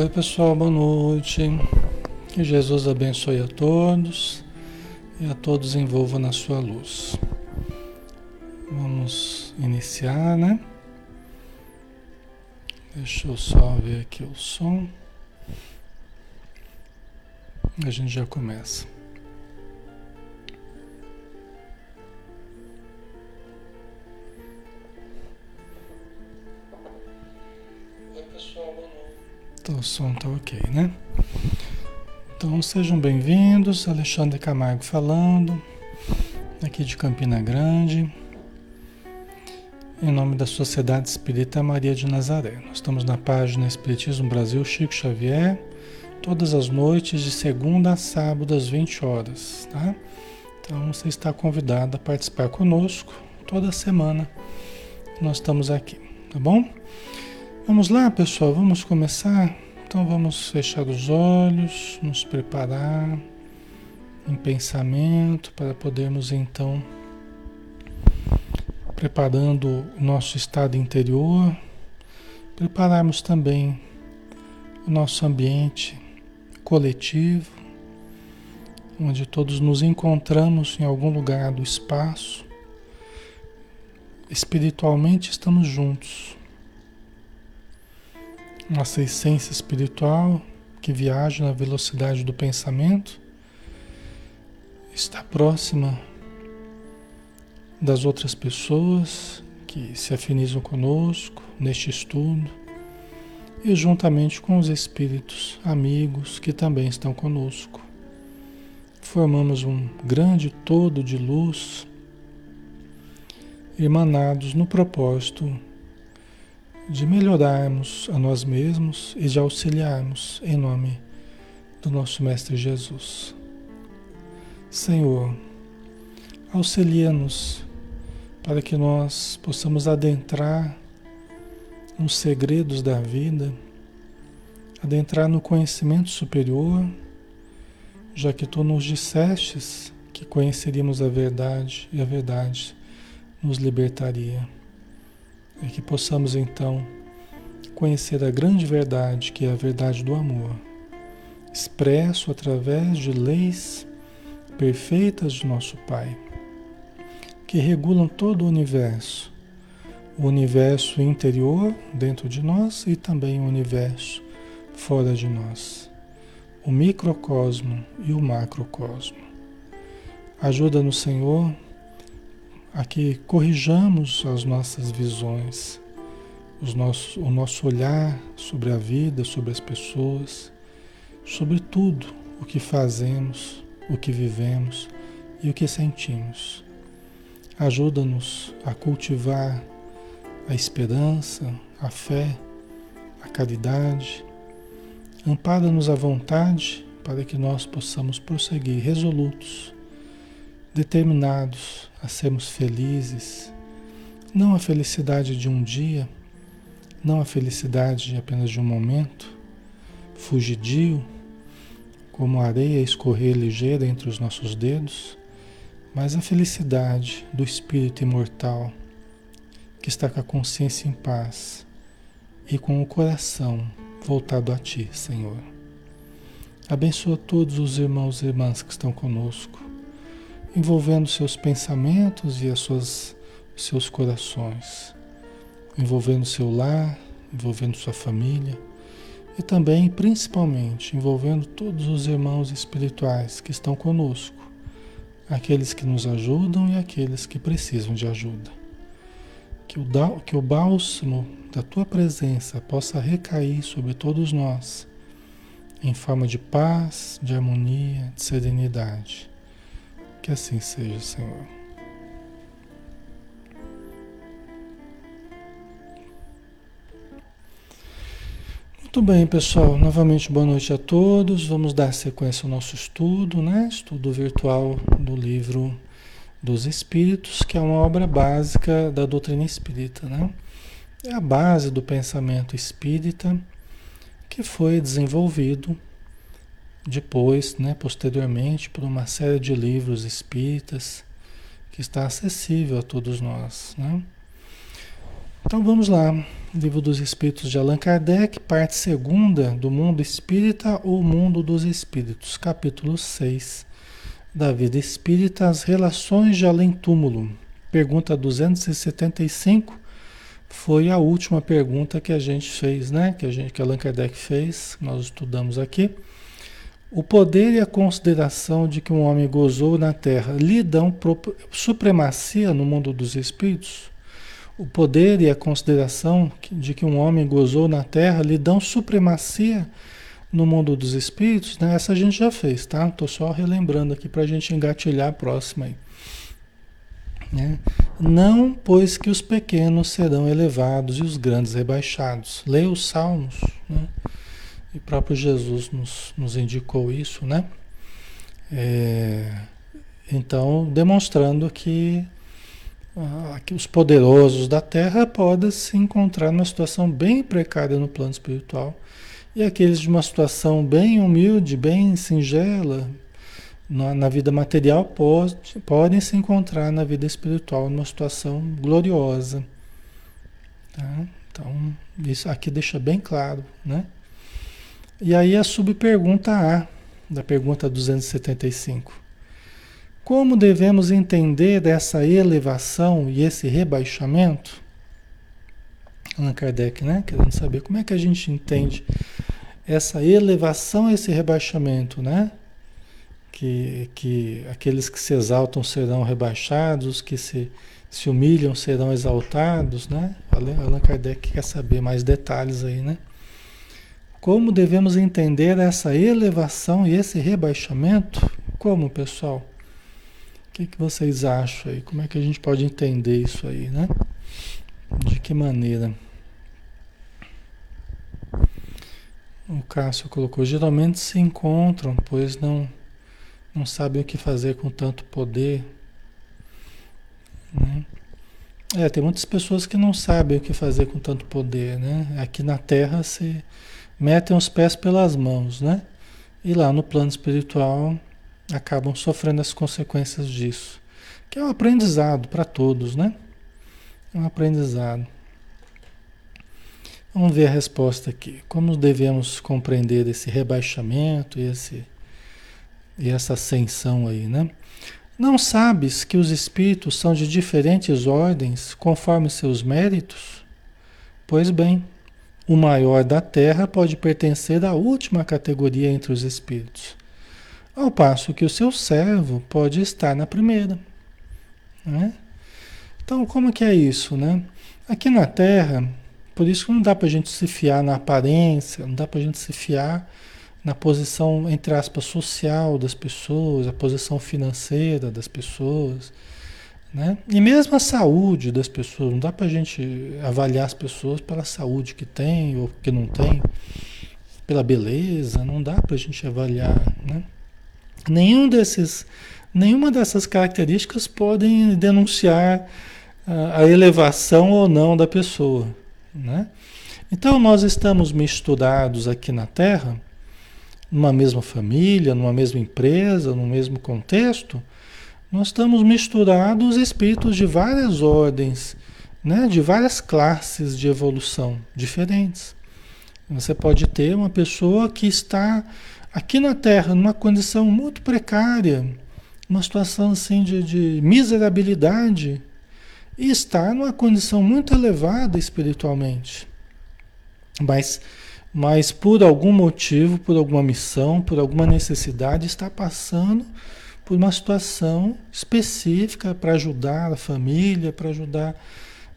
Oi, pessoal, boa noite. Que Jesus abençoe a todos e a todos envolva na sua luz. Vamos iniciar, né? Deixa eu só ver aqui o som. A gente já começa. O som tá ok, né? Então sejam bem-vindos, Alexandre Camargo falando, aqui de Campina Grande, em nome da Sociedade Espírita Maria de Nazaré. Nós estamos na página Espiritismo Brasil Chico Xavier, todas as noites de segunda a sábado às 20 horas, tá? Então você está convidado a participar conosco toda semana. Nós estamos aqui, tá bom? Vamos lá, pessoal, vamos começar. Então vamos fechar os olhos, nos preparar em pensamento para podermos então preparando o nosso estado interior, prepararmos também o nosso ambiente coletivo, onde todos nos encontramos em algum lugar do espaço. Espiritualmente estamos juntos nossa essência espiritual que viaja na velocidade do pensamento está próxima das outras pessoas que se afinizam conosco neste estudo e juntamente com os espíritos amigos que também estão conosco. Formamos um grande todo de luz emanados no propósito de melhorarmos a nós mesmos e de auxiliarmos em nome do nosso Mestre Jesus. Senhor, auxilia-nos para que nós possamos adentrar nos segredos da vida, adentrar no conhecimento superior, já que tu nos dissestes que conheceríamos a verdade e a verdade nos libertaria. E que possamos então conhecer a grande verdade, que é a verdade do amor, expresso através de leis perfeitas de nosso Pai, que regulam todo o universo, o universo interior dentro de nós e também o universo fora de nós, o microcosmo e o macrocosmo. Ajuda-nos, Senhor, a que corrijamos as nossas visões, os o nosso olhar sobre a vida, sobre as pessoas, sobre tudo o que fazemos, o que vivemos e o que sentimos. Ajuda-nos a cultivar a esperança, a fé, a caridade. Ampara-nos à vontade para que nós possamos prosseguir resolutos, determinados a sermos felizes, não a felicidade de um dia, não a felicidade de apenas de um momento, fugidio, como areia escorrer ligeira entre os nossos dedos, mas a felicidade do espírito imortal que está com a consciência em paz e com o coração voltado a Ti, Senhor. Abençoa todos os irmãos e irmãs que estão conosco envolvendo seus pensamentos e as suas, seus corações, envolvendo seu lar, envolvendo sua família e também, principalmente, envolvendo todos os irmãos espirituais que estão conosco, aqueles que nos ajudam e aqueles que precisam de ajuda. Que o, que o bálsamo da tua presença possa recair sobre todos nós, em forma de paz, de harmonia, de serenidade que assim seja, Senhor. Muito bem, pessoal. Novamente, boa noite a todos. Vamos dar sequência ao nosso estudo, né? Estudo virtual do livro dos Espíritos, que é uma obra básica da doutrina espírita, né? É a base do pensamento espírita que foi desenvolvido depois, né, posteriormente, por uma série de livros espíritas que está acessível a todos nós. Né? Então vamos lá, Livro dos Espíritos de Allan Kardec, parte segunda do Mundo Espírita ou Mundo dos Espíritos, capítulo 6 da Vida Espírita, as relações de além-túmulo. Pergunta 275 foi a última pergunta que a gente fez, né? Que a gente que Allan Kardec fez, nós estudamos aqui. O poder e a consideração de que um homem gozou na Terra lhe dão supremacia no mundo dos espíritos? o poder e a consideração de que um homem gozou na Terra lhe dão supremacia no mundo dos espíritos, né? Essa a gente já fez, tá? Estou só relembrando aqui para a gente engatilhar a próxima aí. Né? Não, pois que os pequenos serão elevados e os grandes rebaixados. Leia os Salmos, né? E próprio Jesus nos, nos indicou isso, né? É, então, demonstrando que ah, que os poderosos da Terra podem se encontrar numa situação bem precária no plano espiritual e aqueles de uma situação bem humilde, bem singela na, na vida material pode, podem se encontrar na vida espiritual numa situação gloriosa. Tá? Então, isso aqui deixa bem claro, né? E aí a subpergunta A, da pergunta 275. Como devemos entender essa elevação e esse rebaixamento? Allan Kardec, né? Querendo saber como é que a gente entende essa elevação e esse rebaixamento, né? Que, que aqueles que se exaltam serão rebaixados, que se, se humilham serão exaltados, né? Allan Kardec quer saber mais detalhes aí, né? Como devemos entender essa elevação e esse rebaixamento? Como, pessoal? O que, que vocês acham aí? Como é que a gente pode entender isso aí, né? De que maneira? O Cássio colocou, geralmente se encontram, pois não, não sabem o que fazer com tanto poder. Né? É, tem muitas pessoas que não sabem o que fazer com tanto poder, né? Aqui na Terra se metem os pés pelas mãos, né? E lá no plano espiritual acabam sofrendo as consequências disso. Que é um aprendizado para todos, né? É um aprendizado. Vamos ver a resposta aqui. Como devemos compreender esse rebaixamento e, esse, e essa ascensão aí, né? Não sabes que os espíritos são de diferentes ordens conforme seus méritos? Pois bem, o maior da terra pode pertencer à última categoria entre os espíritos ao passo que o seu servo pode estar na primeira. Né? Então, como que é isso? Né? Aqui na Terra, por isso que não dá para a gente se fiar na aparência, não dá para a gente se fiar na posição, entre aspas, social das pessoas, a posição financeira das pessoas. Né? E mesmo a saúde das pessoas, não dá para a gente avaliar as pessoas pela saúde que tem ou que não tem, pela beleza, não dá para a gente avaliar. Né? Nenhum desses, nenhuma dessas características podem denunciar a, a elevação ou não da pessoa. Né? Então nós estamos misturados aqui na Terra, numa mesma família, numa mesma empresa, no mesmo contexto, nós estamos misturados espíritos de várias ordens, né? de várias classes de evolução diferentes. Você pode ter uma pessoa que está aqui na Terra, numa condição muito precária, uma situação assim de, de miserabilidade, e está numa condição muito elevada espiritualmente. Mas, mas por algum motivo, por alguma missão, por alguma necessidade, está passando por uma situação específica para ajudar a família, para ajudar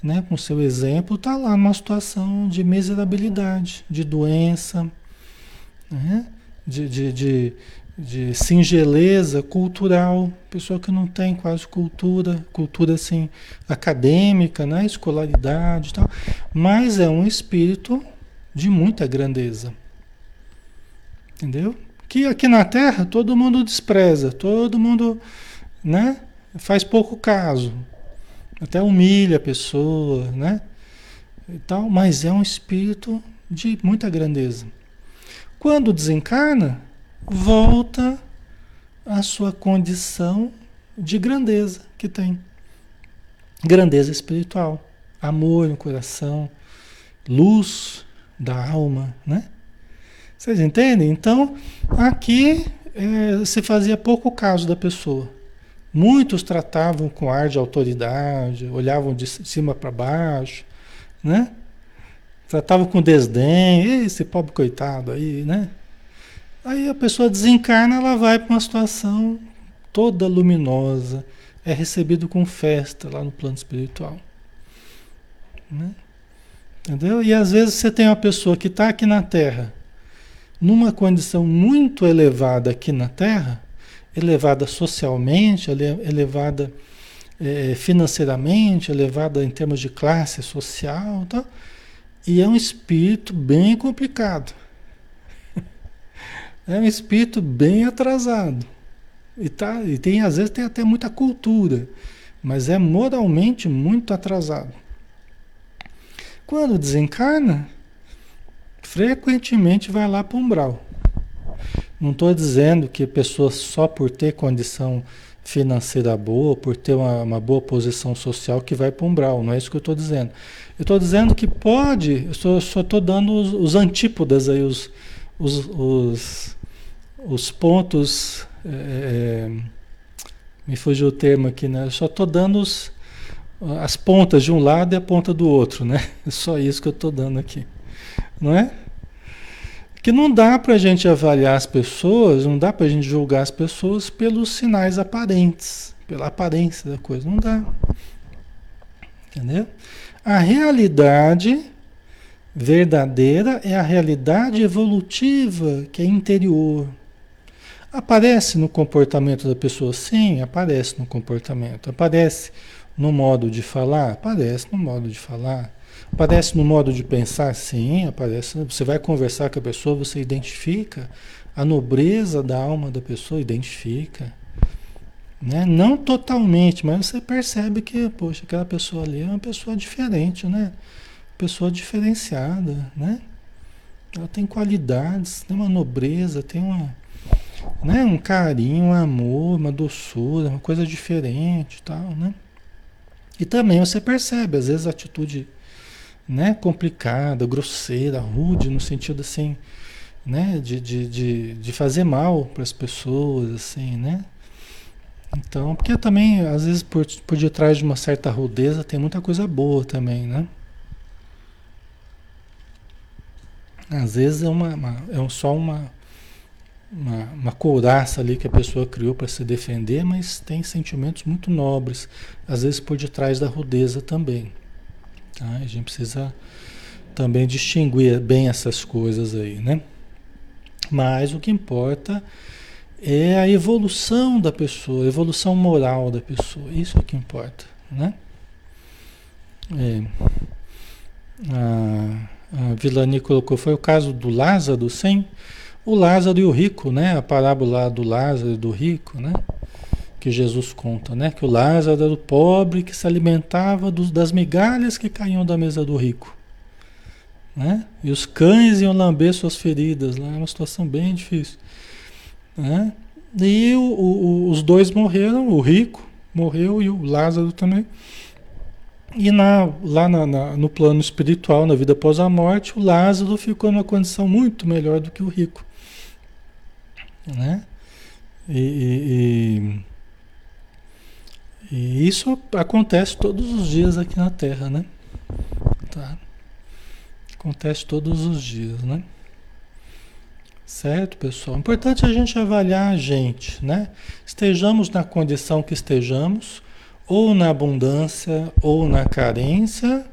né, com seu exemplo, está lá numa situação de miserabilidade, de doença. Né? de, de, de, de singeleza cultural, pessoa que não tem quase cultura, cultura assim acadêmica, né, escolaridade e tal, mas é um espírito de muita grandeza. Entendeu? Que aqui na Terra todo mundo despreza, todo mundo, né, faz pouco caso. Até humilha a pessoa, né? E tal, mas é um espírito de muita grandeza. Quando desencarna, volta à sua condição de grandeza que tem. Grandeza espiritual, amor no coração, luz da alma, né? Vocês entendem? Então, aqui é, se fazia pouco caso da pessoa. Muitos tratavam com ar de autoridade, olhavam de cima para baixo, né? Tratavam com desdém, esse pobre coitado aí, né? Aí a pessoa desencarna, ela vai para uma situação toda luminosa, é recebido com festa lá no plano espiritual. Né? Entendeu? E às vezes você tem uma pessoa que está aqui na Terra, numa condição muito elevada aqui na Terra, elevada socialmente, elevada é, financeiramente, elevada em termos de classe social, tá? e é um espírito bem complicado. É um espírito bem atrasado. E, tá, e tem, às vezes tem até muita cultura, mas é moralmente muito atrasado. Quando desencarna, frequentemente vai lá para o umbral. Não estou dizendo que a pessoa só por ter condição financeira boa, por ter uma, uma boa posição social que vai para o umbral, não é isso que eu estou dizendo. Eu estou dizendo que pode, eu só estou dando os, os, antípodas aí, os, os, os, os pontos é, é, me fugiu o termo aqui, né? Eu só estou dando os, as pontas de um lado e a ponta do outro, né? É só isso que eu estou dando aqui, não é? Que não dá para a gente avaliar as pessoas, não dá para a gente julgar as pessoas pelos sinais aparentes, pela aparência da coisa, não dá. Entendeu? A realidade verdadeira é a realidade evolutiva, que é interior, Aparece no comportamento da pessoa? Sim, aparece no comportamento. Aparece no modo de falar? Aparece no modo de falar. Aparece no modo de pensar? Sim, aparece. Você vai conversar com a pessoa, você identifica a nobreza da alma da pessoa, identifica. Né? Não totalmente, mas você percebe que, poxa, aquela pessoa ali é uma pessoa diferente, né? Pessoa diferenciada, né? Ela tem qualidades, tem uma nobreza, tem uma né? Um carinho, um amor, uma doçura, uma coisa diferente tal, né? E também você percebe, às vezes, a atitude né, complicada, grosseira, rude, no sentido assim, né, de, de, de, de fazer mal para as pessoas, assim, né? Então, porque também, às vezes, por, por detrás de uma certa rudeza, tem muita coisa boa também, né? Às vezes é, uma, uma é só uma, uma, uma couraça ali que a pessoa criou para se defender, mas tem sentimentos muito nobres, às vezes por detrás da rudeza também. Tá? A gente precisa também distinguir bem essas coisas aí, né? Mas o que importa é a evolução da pessoa, a evolução moral da pessoa. Isso é o que importa, né? É. A, a Vilani colocou, foi o caso do Lázaro, sim? O Lázaro e o rico, né? A parábola do Lázaro e do rico, né? Que Jesus conta, né? Que o Lázaro era o pobre que se alimentava dos, das migalhas que caíam da mesa do rico. Né? E os cães iam lamber suas feridas lá, é uma situação bem difícil. Né? E o, o, os dois morreram, o rico morreu e o Lázaro também. E na, lá na, na, no plano espiritual, na vida após a morte, o Lázaro ficou numa condição muito melhor do que o rico. Né? E, e, e, isso acontece todos os dias aqui na Terra, né? Tá? Acontece todos os dias, né? Certo, pessoal? Importante a gente avaliar a gente, né? Estejamos na condição que estejamos, ou na abundância ou na carência,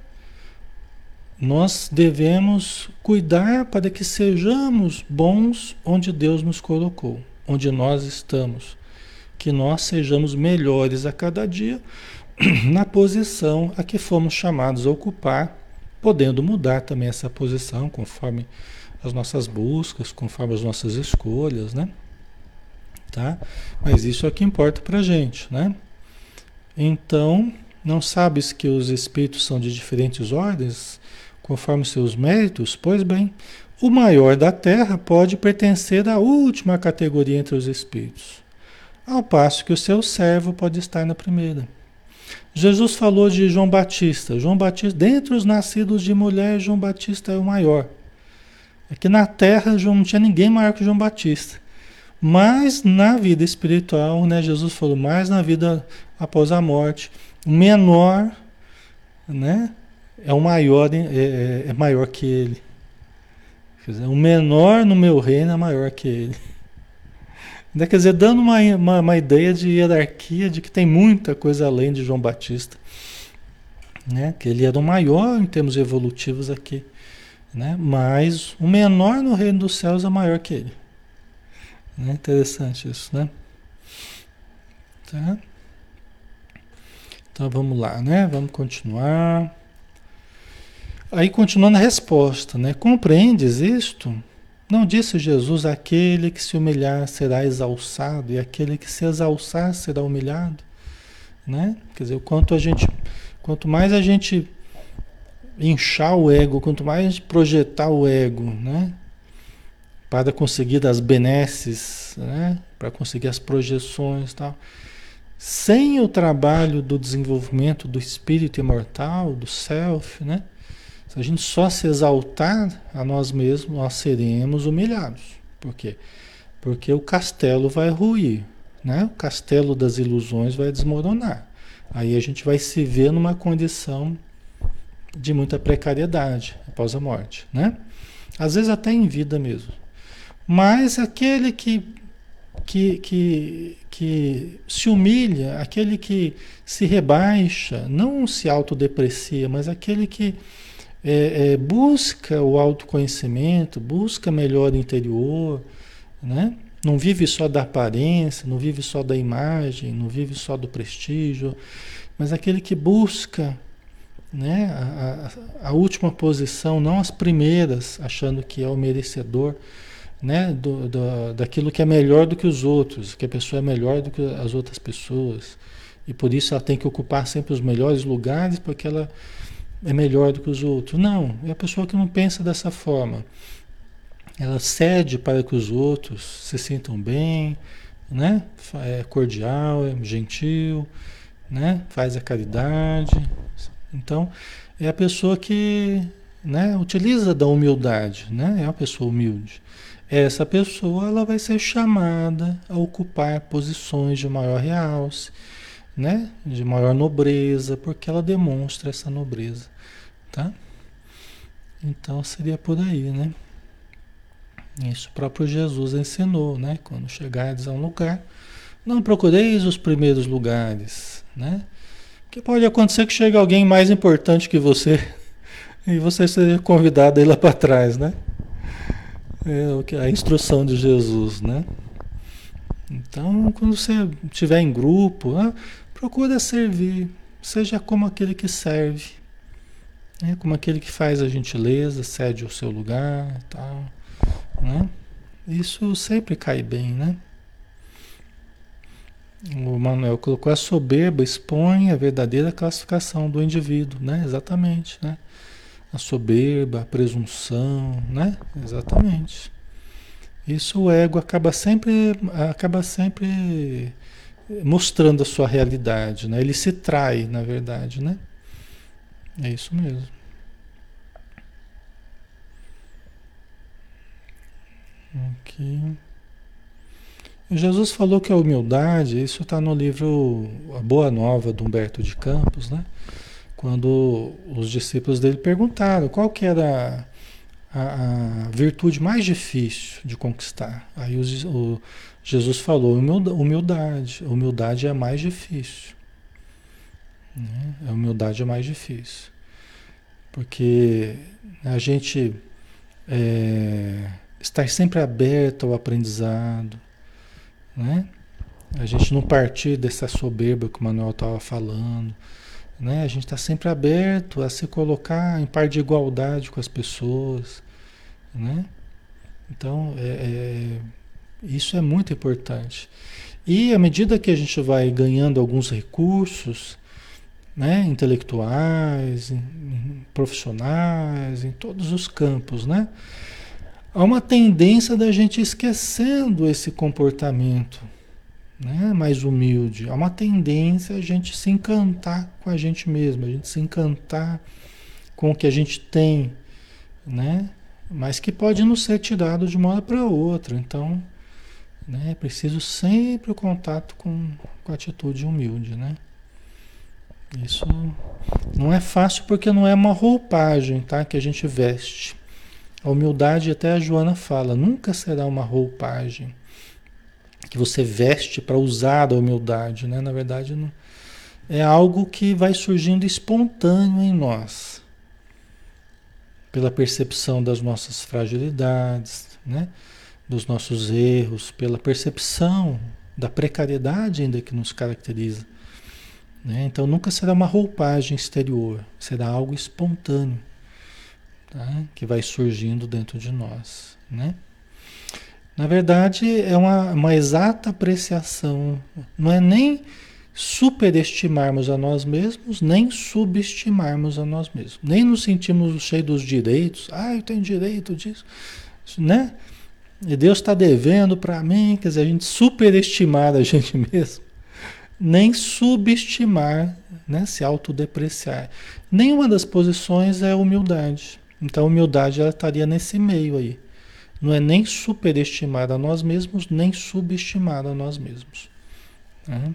nós devemos cuidar para que sejamos bons onde Deus nos colocou, onde nós estamos. Que nós sejamos melhores a cada dia na posição a que fomos chamados a ocupar, podendo mudar também essa posição conforme as nossas buscas, conforme as nossas escolhas, né? Tá? Mas isso é o que importa para gente, né? Então, não sabes que os espíritos são de diferentes ordens? conforme seus méritos, pois bem, o maior da terra pode pertencer à última categoria entre os espíritos, ao passo que o seu servo pode estar na primeira. Jesus falou de João Batista. João Batista, dentre os nascidos de mulher, João Batista é o maior. É que na terra não tinha ninguém maior que João Batista. Mas na vida espiritual, né, Jesus falou, mais na vida após a morte, o menor, né, é o maior, é, é, é maior que ele. Quer dizer, o menor no meu reino é maior que ele. Quer dizer, dando uma, uma, uma, ideia de hierarquia, de que tem muita coisa além de João Batista. Né? Que ele era o maior em termos evolutivos aqui. Né? Mas o menor no reino dos céus é maior que ele. Né? Interessante isso, né? Tá? Então vamos lá, né? Vamos continuar. Aí continuando a resposta, né? Compreendes isto? Não disse Jesus: aquele que se humilhar será exalçado, e aquele que se exalçar será humilhado? Né? Quer dizer, quanto a gente, quanto mais a gente inchar o ego, quanto mais projetar o ego, né? Para conseguir das benesses, né? Para conseguir as projeções, tal. Sem o trabalho do desenvolvimento do espírito imortal, do self, né? Se a gente só se exaltar a nós mesmos, nós seremos humilhados. Por quê? Porque o castelo vai ruir, né? O castelo das ilusões vai desmoronar. Aí a gente vai se ver numa condição de muita precariedade após a morte, né? Às vezes até em vida mesmo. Mas aquele que que, que, que se humilha, aquele que se rebaixa, não se autodeprecia, mas aquele que é, é, busca o autoconhecimento, busca melhor interior, né? Não vive só da aparência, não vive só da imagem, não vive só do prestígio, mas aquele que busca né, a, a, a última posição, não as primeiras, achando que é o merecedor né, do, do, daquilo que é melhor do que os outros, que a pessoa é melhor do que as outras pessoas. E por isso ela tem que ocupar sempre os melhores lugares, porque ela é melhor do que os outros. Não, é a pessoa que não pensa dessa forma. Ela cede para que os outros se sintam bem, né? É cordial, é gentil, né? Faz a caridade. Então, é a pessoa que, né, utiliza da humildade, né? É uma pessoa humilde. Essa pessoa ela vai ser chamada a ocupar posições de maior realce né? De maior nobreza, porque ela demonstra essa nobreza, tá? Então seria por aí, né? Isso o próprio Jesus ensinou, né? Quando chegardes a um lugar, não procureis os primeiros lugares, né? Que pode acontecer que chegue alguém mais importante que você e você seja convidado a ir lá para trás, né? É a instrução de Jesus, né? Então, quando você estiver em grupo, ah, Procura servir, seja como aquele que serve, né? como aquele que faz a gentileza, cede o seu lugar tal. Né? Isso sempre cai bem, né? O Manuel colocou a soberba expõe a verdadeira classificação do indivíduo, né? Exatamente, né? A soberba, a presunção, né? Exatamente. Isso o ego acaba sempre, acaba sempre mostrando a sua realidade, né? Ele se trai, na verdade, né? É isso mesmo. Aqui. Jesus falou que a humildade, isso está no livro A Boa Nova do Humberto de Campos, né? Quando os discípulos dele perguntaram qual que era a, a virtude mais difícil de conquistar. Aí os, o, Jesus falou humildade. Humildade é a mais difícil. Né? A humildade é mais difícil. Porque a gente é, estar sempre aberto ao aprendizado, né? A gente não partir dessa soberba que o Manuel estava falando, né? A gente está sempre aberto a se colocar em par de igualdade com as pessoas, né? Então, é, é isso é muito importante. E à medida que a gente vai ganhando alguns recursos, né, intelectuais, profissionais, em todos os campos, né, há uma tendência da gente esquecendo esse comportamento, né? mais humilde. Há uma tendência a gente se encantar com a gente mesmo, a gente se encantar com o que a gente tem, né? Mas que pode não ser tirado de uma hora para outra. Então, né? É preciso sempre o contato com, com a atitude humilde, né? Isso não é fácil porque não é uma roupagem, tá? Que a gente veste. A humildade, até a Joana fala, nunca será uma roupagem que você veste para usar da humildade, né? Na verdade, não, é algo que vai surgindo espontâneo em nós, pela percepção das nossas fragilidades, né? Dos nossos erros, pela percepção da precariedade ainda que nos caracteriza. Né? Então nunca será uma roupagem exterior, será algo espontâneo tá? que vai surgindo dentro de nós. Né? Na verdade, é uma, uma exata apreciação, não é nem superestimarmos a nós mesmos, nem subestimarmos a nós mesmos. Nem nos sentimos cheios dos direitos, ah, eu tenho direito disso, né? E Deus está devendo para mim, quer dizer, a gente superestimar a gente mesmo nem subestimar, né, se autodepreciar. Nenhuma das posições é humildade. Então, humildade ela estaria nesse meio aí. Não é nem superestimar a nós mesmos, nem subestimar a nós mesmos. Né?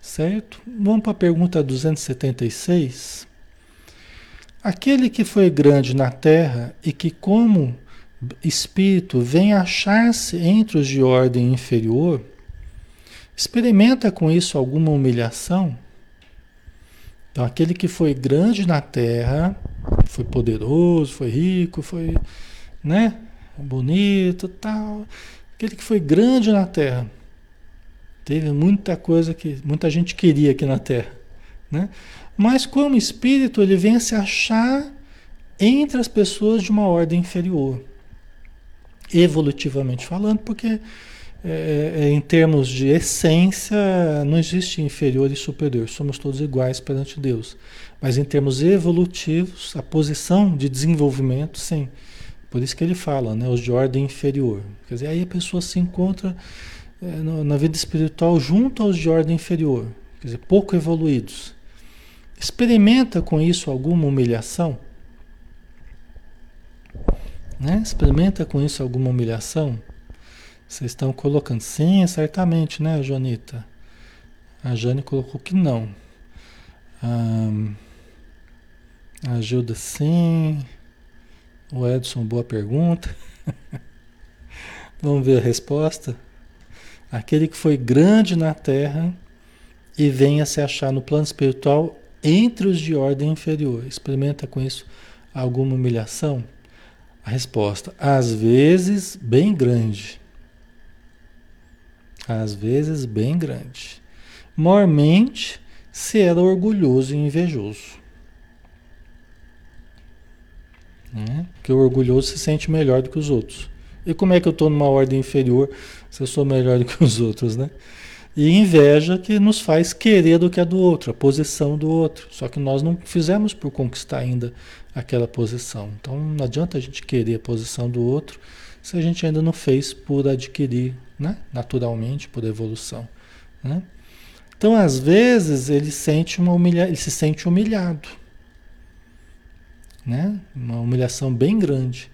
Certo? Vamos para a pergunta 276. Aquele que foi grande na terra e que, como espírito, vem achar-se entre os de ordem inferior, Experimenta com isso alguma humilhação? Então, aquele que foi grande na terra, foi poderoso, foi rico, foi, né, bonito, tal, aquele que foi grande na terra, teve muita coisa que muita gente queria aqui na terra, né? Mas como espírito, ele vem se achar entre as pessoas de uma ordem inferior, evolutivamente falando, porque é, é, em termos de essência, não existe inferior e superior, somos todos iguais perante Deus. Mas em termos evolutivos, a posição de desenvolvimento, sim. Por isso que ele fala, né, os de ordem inferior. Quer dizer, aí a pessoa se encontra é, no, na vida espiritual junto aos de ordem inferior, quer dizer, pouco evoluídos. Experimenta com isso alguma humilhação? Né? Experimenta com isso alguma humilhação? Vocês estão colocando sim, certamente, né, Joanita? A Jane colocou que não. Ah, a Gilda sim. O Edson, boa pergunta. Vamos ver a resposta. Aquele que foi grande na terra e venha se achar no plano espiritual entre os de ordem inferior. Experimenta com isso alguma humilhação? A resposta: às vezes, bem grande às vezes bem grande. Mormente se era orgulhoso e invejoso. Né? Porque o orgulhoso se sente melhor do que os outros. E como é que eu estou numa ordem inferior se eu sou melhor do que os outros, né? E inveja que nos faz querer do que a do outro, a posição do outro. Só que nós não fizemos por conquistar ainda aquela posição. Então não adianta a gente querer a posição do outro se a gente ainda não fez por adquirir né? naturalmente, por evolução. Né? Então, às vezes, ele, sente uma humilha... ele se sente humilhado. Né? Uma humilhação bem grande,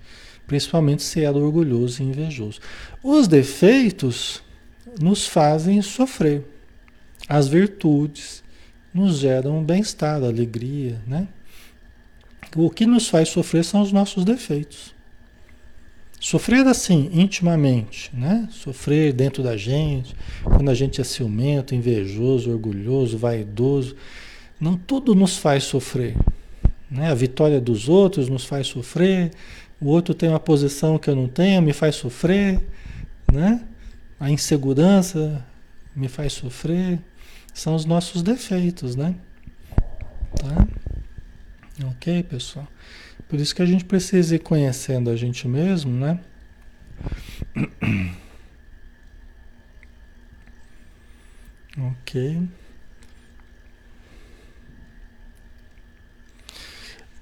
principalmente se era orgulhoso e invejoso. Os defeitos nos fazem sofrer. As virtudes nos geram bem-estar, alegria, né? O que nos faz sofrer são os nossos defeitos. Sofrer assim, intimamente, né? Sofrer dentro da gente, quando a gente é ciumento, invejoso, orgulhoso, vaidoso, não tudo nos faz sofrer. Né? A vitória dos outros nos faz sofrer, o outro tem uma posição que eu não tenho, me faz sofrer, né? A insegurança me faz sofrer, são os nossos defeitos, né? Tá? Ok, pessoal? Por isso que a gente precisa ir conhecendo a gente mesmo, né? Ok.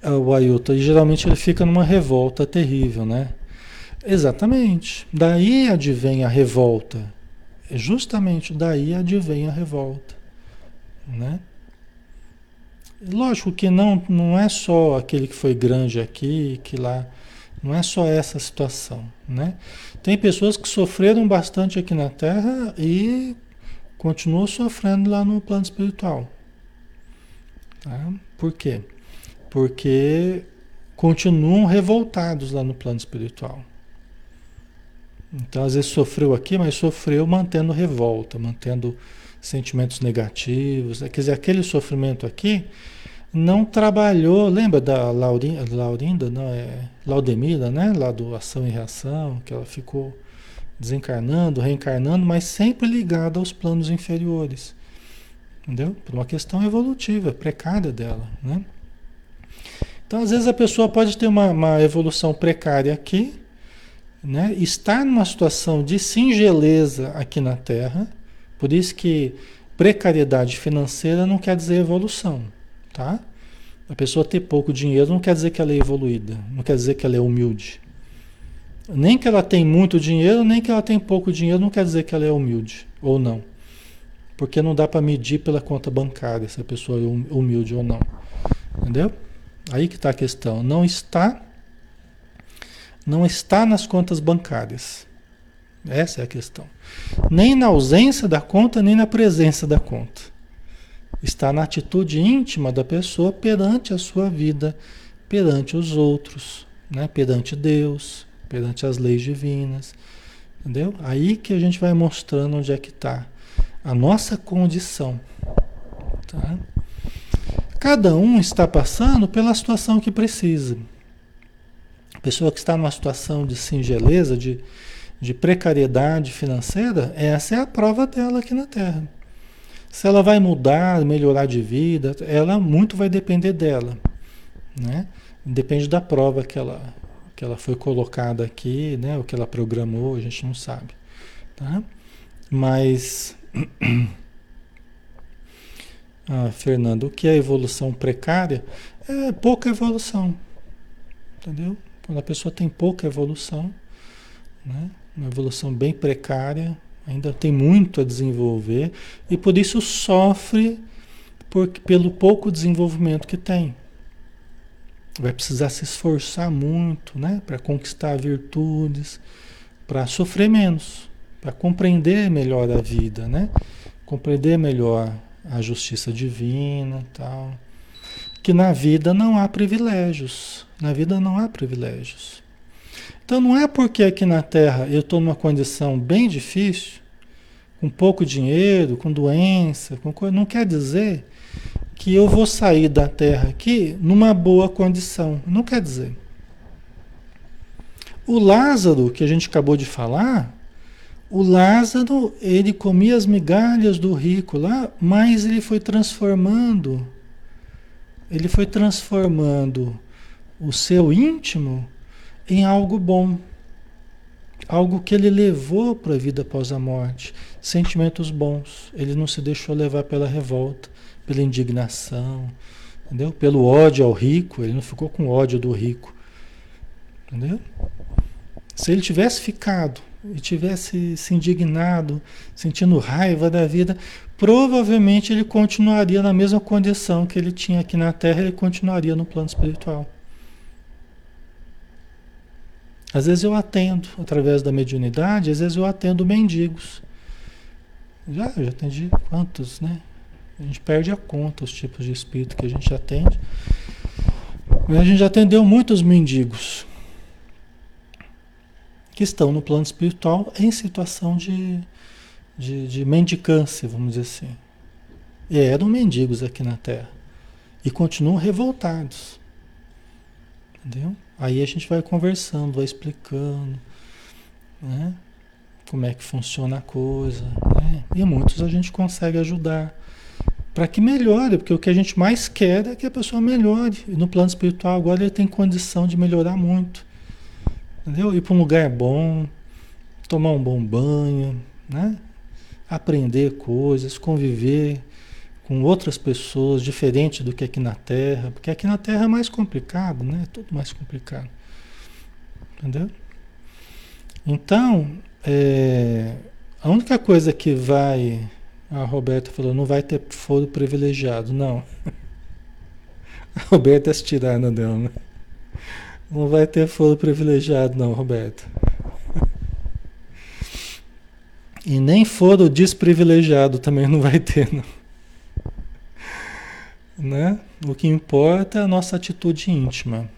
Ah, o Ailton, geralmente ele fica numa revolta terrível, né? Exatamente. Daí advém a revolta. justamente daí advém a revolta, né? Lógico que não, não é só aquele que foi grande aqui, que lá, não é só essa situação, né? Tem pessoas que sofreram bastante aqui na Terra e continuam sofrendo lá no plano espiritual. Tá? Por quê? Porque continuam revoltados lá no plano espiritual. Então, às vezes sofreu aqui, mas sofreu mantendo revolta, mantendo sentimentos negativos. Quer dizer, aquele sofrimento aqui não trabalhou. Lembra da Laurinda, Laurinda não é Laudemira, né? Lá do Ação e Reação, que ela ficou desencarnando, reencarnando, mas sempre ligada aos planos inferiores. Entendeu? Por uma questão evolutiva, precária dela, né? Então, às vezes a pessoa pode ter uma, uma evolução precária aqui, né? Estar numa situação de singeleza aqui na Terra, por isso que precariedade financeira não quer dizer evolução, tá? A pessoa ter pouco dinheiro não quer dizer que ela é evoluída, não quer dizer que ela é humilde. Nem que ela tem muito dinheiro, nem que ela tem pouco dinheiro, não quer dizer que ela é humilde ou não. Porque não dá para medir pela conta bancária se a pessoa é hum, humilde ou não. Entendeu? Aí que está a questão. Não está não está nas contas bancárias. Essa é a questão. Nem na ausência da conta, nem na presença da conta. Está na atitude íntima da pessoa perante a sua vida, perante os outros, né? perante Deus, perante as leis divinas. Entendeu? Aí que a gente vai mostrando onde é que está a nossa condição. Tá? Cada um está passando pela situação que precisa. A pessoa que está numa situação de singeleza, de, de precariedade financeira, essa é a prova dela aqui na Terra. Se ela vai mudar, melhorar de vida, ela muito vai depender dela, né? Depende da prova que ela, que ela foi colocada aqui, né? O que ela programou, a gente não sabe, tá? Mas ah, Fernando, o que é evolução precária? É pouca evolução. Entendeu? Quando a pessoa tem pouca evolução, né? uma evolução bem precária, ainda tem muito a desenvolver e por isso sofre por, pelo pouco desenvolvimento que tem. Vai precisar se esforçar muito né? para conquistar virtudes, para sofrer menos para compreender melhor a vida, né? Compreender melhor a justiça divina, tal. Que na vida não há privilégios, na vida não há privilégios. Então não é porque aqui na Terra eu estou numa condição bem difícil, com pouco dinheiro, com doença, com coisa, não quer dizer que eu vou sair da Terra aqui numa boa condição. Não quer dizer. O Lázaro, que a gente acabou de falar, o Lázaro, ele comia as migalhas do rico lá, mas ele foi transformando, ele foi transformando o seu íntimo em algo bom. Algo que ele levou para a vida após a morte. Sentimentos bons. Ele não se deixou levar pela revolta, pela indignação, entendeu? Pelo ódio ao rico. Ele não ficou com ódio do rico. Entendeu? Se ele tivesse ficado e tivesse se indignado, sentindo raiva da vida, provavelmente ele continuaria na mesma condição que ele tinha aqui na Terra, ele continuaria no plano espiritual. Às vezes eu atendo através da mediunidade, às vezes eu atendo mendigos. Já, já atendi quantos, né? A gente perde a conta os tipos de espírito que a gente atende. A gente já atendeu muitos mendigos que estão no plano espiritual em situação de, de, de mendicância, vamos dizer assim. E eram mendigos aqui na Terra. E continuam revoltados. Entendeu? Aí a gente vai conversando, vai explicando, né? Como é que funciona a coisa, né? E muitos a gente consegue ajudar para que melhore, porque o que a gente mais quer é que a pessoa melhore. E no plano espiritual agora ele tem condição de melhorar muito. Entendeu? Ir para um lugar bom, tomar um bom banho, né? Aprender coisas, conviver com outras pessoas, diferente do que aqui na Terra, porque aqui na Terra é mais complicado, né? É tudo mais complicado. Entendeu? Então, é, A única coisa que vai. A Roberta falou, não vai ter foro privilegiado. Não. A Roberta é tirana dela, né? Não vai ter foro privilegiado, não, Roberta. E nem foro desprivilegiado também não vai ter, não. Né? O que importa é a nossa atitude íntima.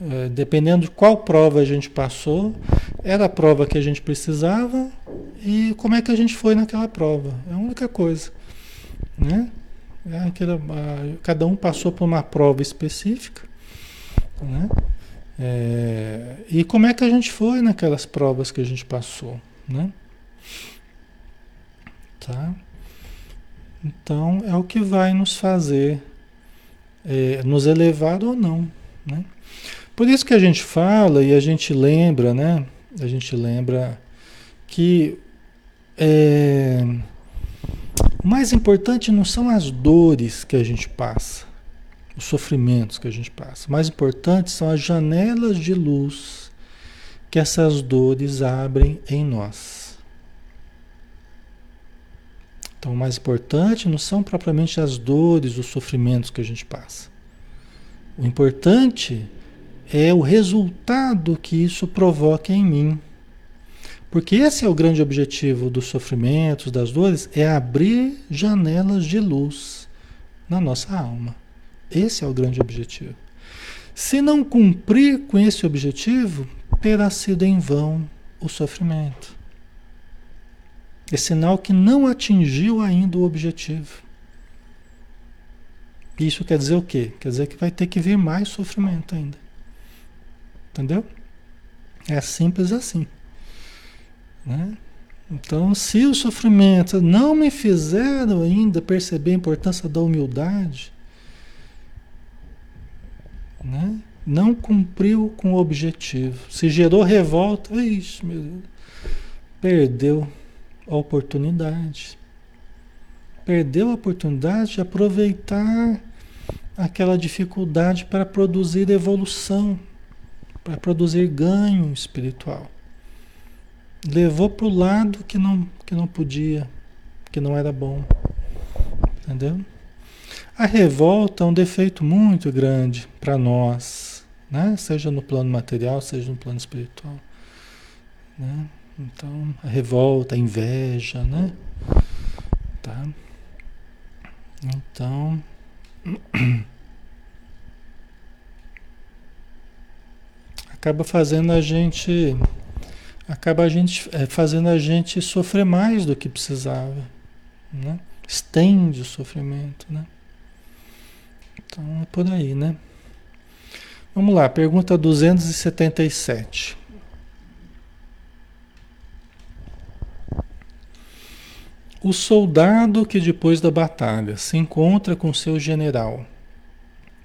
É, dependendo de qual prova a gente passou, era a prova que a gente precisava e como é que a gente foi naquela prova. É a única coisa. Né? É aquela, cada um passou por uma prova específica. Né? É, e como é que a gente foi naquelas provas que a gente passou. Né? Tá? Então é o que vai nos fazer é, nos elevar ou não. Né? Por isso que a gente fala e a gente lembra, né? A gente lembra que é, o mais importante não são as dores que a gente passa, os sofrimentos que a gente passa. O mais importante são as janelas de luz que essas dores abrem em nós. Então, o mais importante não são propriamente as dores, os sofrimentos que a gente passa. O importante é o resultado que isso provoca em mim. Porque esse é o grande objetivo dos sofrimentos, das dores, é abrir janelas de luz na nossa alma. Esse é o grande objetivo. Se não cumprir com esse objetivo, terá sido em vão o sofrimento. É sinal que não atingiu ainda o objetivo. Isso quer dizer o quê? Quer dizer que vai ter que vir mais sofrimento ainda. Entendeu? É simples assim. Né? Então, se os sofrimentos não me fizeram ainda perceber a importância da humildade, né? não cumpriu com o objetivo, se gerou revolta, ixi, meu Deus, perdeu a oportunidade. Perdeu a oportunidade de aproveitar aquela dificuldade para produzir evolução, para produzir ganho espiritual. Levou para o lado que não, que não podia, que não era bom. Entendeu? A revolta é um defeito muito grande para nós, né? seja no plano material, seja no plano espiritual. Né? Então, a revolta, a inveja, né? Tá? Então. acaba fazendo a gente. Acaba a gente é, fazendo a gente sofrer mais do que precisava. Né? Estende o sofrimento, né? Então é por aí, né? Vamos lá, pergunta 277. O soldado que depois da batalha se encontra com seu general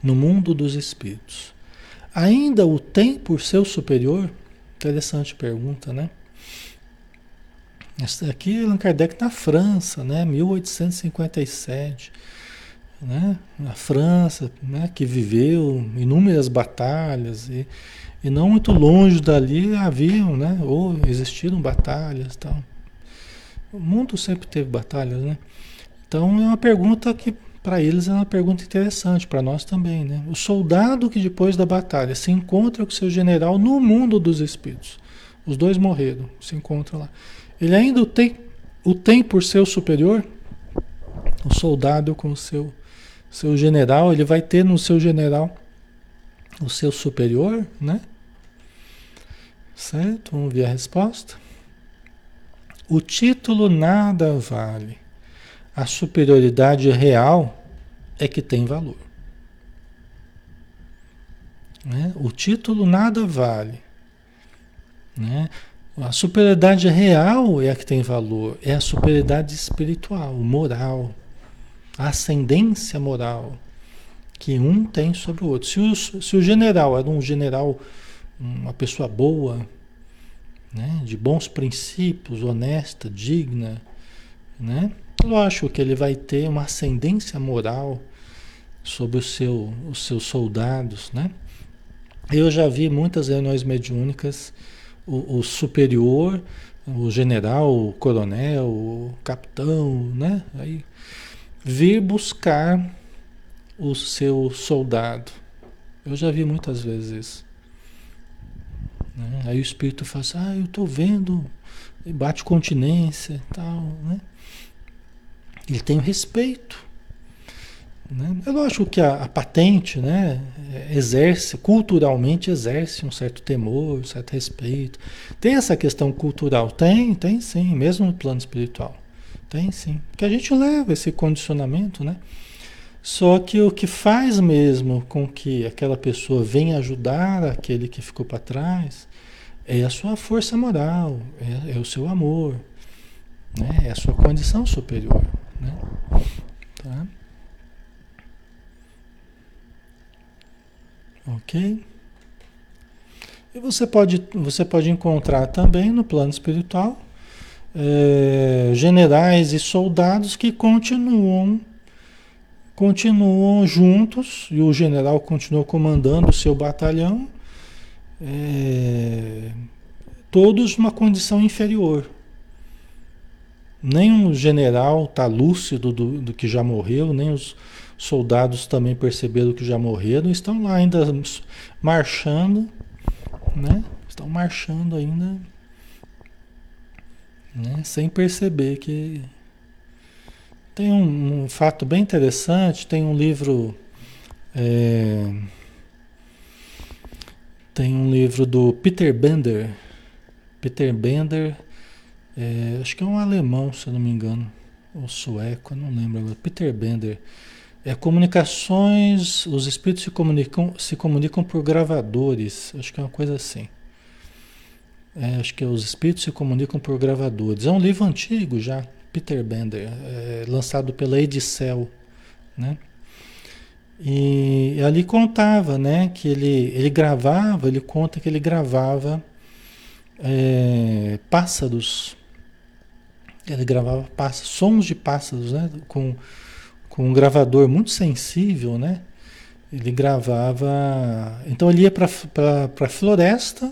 no mundo dos espíritos, ainda o tem por seu superior? Interessante pergunta, né? Aqui Allan Kardec na França, né? 1857, né? Na França, né? Que viveu inúmeras batalhas e, e não muito longe dali haviam, né? Ou existiram batalhas, tal. O mundo sempre teve batalhas, né? Então é uma pergunta que para eles é uma pergunta interessante, para nós também, né? O soldado que depois da batalha se encontra com seu general no mundo dos espíritos. Os dois morreram, se encontram lá. Ele ainda o tem, o tem por seu superior? O soldado com o seu, seu general, ele vai ter no seu general o seu superior, né? Certo? Vamos ver a resposta. O título nada vale. A superioridade real é que tem valor. Né? O título nada vale. Né? A superioridade real é a que tem valor, é a superioridade espiritual, moral, a ascendência moral que um tem sobre o outro. Se o, se o general era um general, uma pessoa boa, né? de bons princípios, honesta, digna, né? lógico que ele vai ter uma ascendência moral sobre o seu, os seus soldados. Né? Eu já vi muitas reuniões mediúnicas, o, o superior o general, o coronel, o capitão, né? Aí vir buscar o seu soldado. Eu já vi muitas vezes isso. Né? Aí o espírito fala assim, ah, eu estou vendo, bate continência e tal, né? Ele tem respeito. Né? É lógico que a, a, patente né, exerce, culturalmente exerce um certo temor, um certo respeito. Tem essa questão cultural? Tem, tem sim, mesmo no plano espiritual. Tem sim. Porque a gente leva esse condicionamento, né? Só que o que faz mesmo com que aquela pessoa venha ajudar aquele que ficou para trás é a sua força moral, é, é o seu amor, né? é a sua condição superior. Né? Tá? Ok? E você pode, você pode encontrar também no plano espiritual é, generais e soldados que continuam continuam juntos e o general continua comandando o seu batalhão, é, todos numa condição inferior. Nem o general está lúcido do, do que já morreu, nem os, soldados também perceberam que já morreram, estão lá ainda marchando, né? Estão marchando ainda, né? Sem perceber que tem um, um fato bem interessante, tem um livro é, tem um livro do Peter Bender, Peter Bender, é, acho que é um alemão, se eu não me engano, ou sueco, não lembro agora, Peter Bender. É, comunicações, os espíritos se comunicam, se comunicam por gravadores, acho que é uma coisa assim. É, acho que os espíritos se comunicam por gravadores. É um livro antigo já, Peter Bender, é, lançado pela Edicel, né? E ali contava, né, que ele, ele gravava, ele conta que ele gravava é, pássaros, ele gravava pássaros, sons de pássaros, né, com com um gravador muito sensível, né? Ele gravava. Então ele ia para a floresta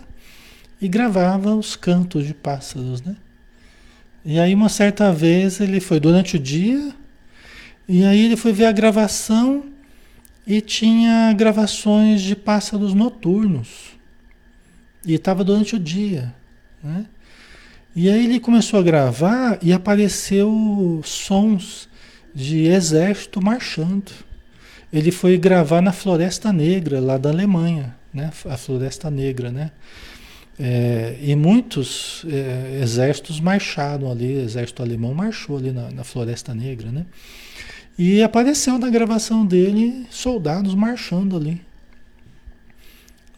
e gravava os cantos de pássaros, né? E aí uma certa vez ele foi durante o dia, e aí ele foi ver a gravação e tinha gravações de pássaros noturnos. E estava durante o dia, né? E aí ele começou a gravar e apareceu sons de exército marchando. Ele foi gravar na Floresta Negra, lá da Alemanha, né? a Floresta Negra, né? É, e muitos é, exércitos marcharam ali, o exército alemão marchou ali na, na, Floresta Negra, né? E apareceu na gravação dele soldados marchando ali,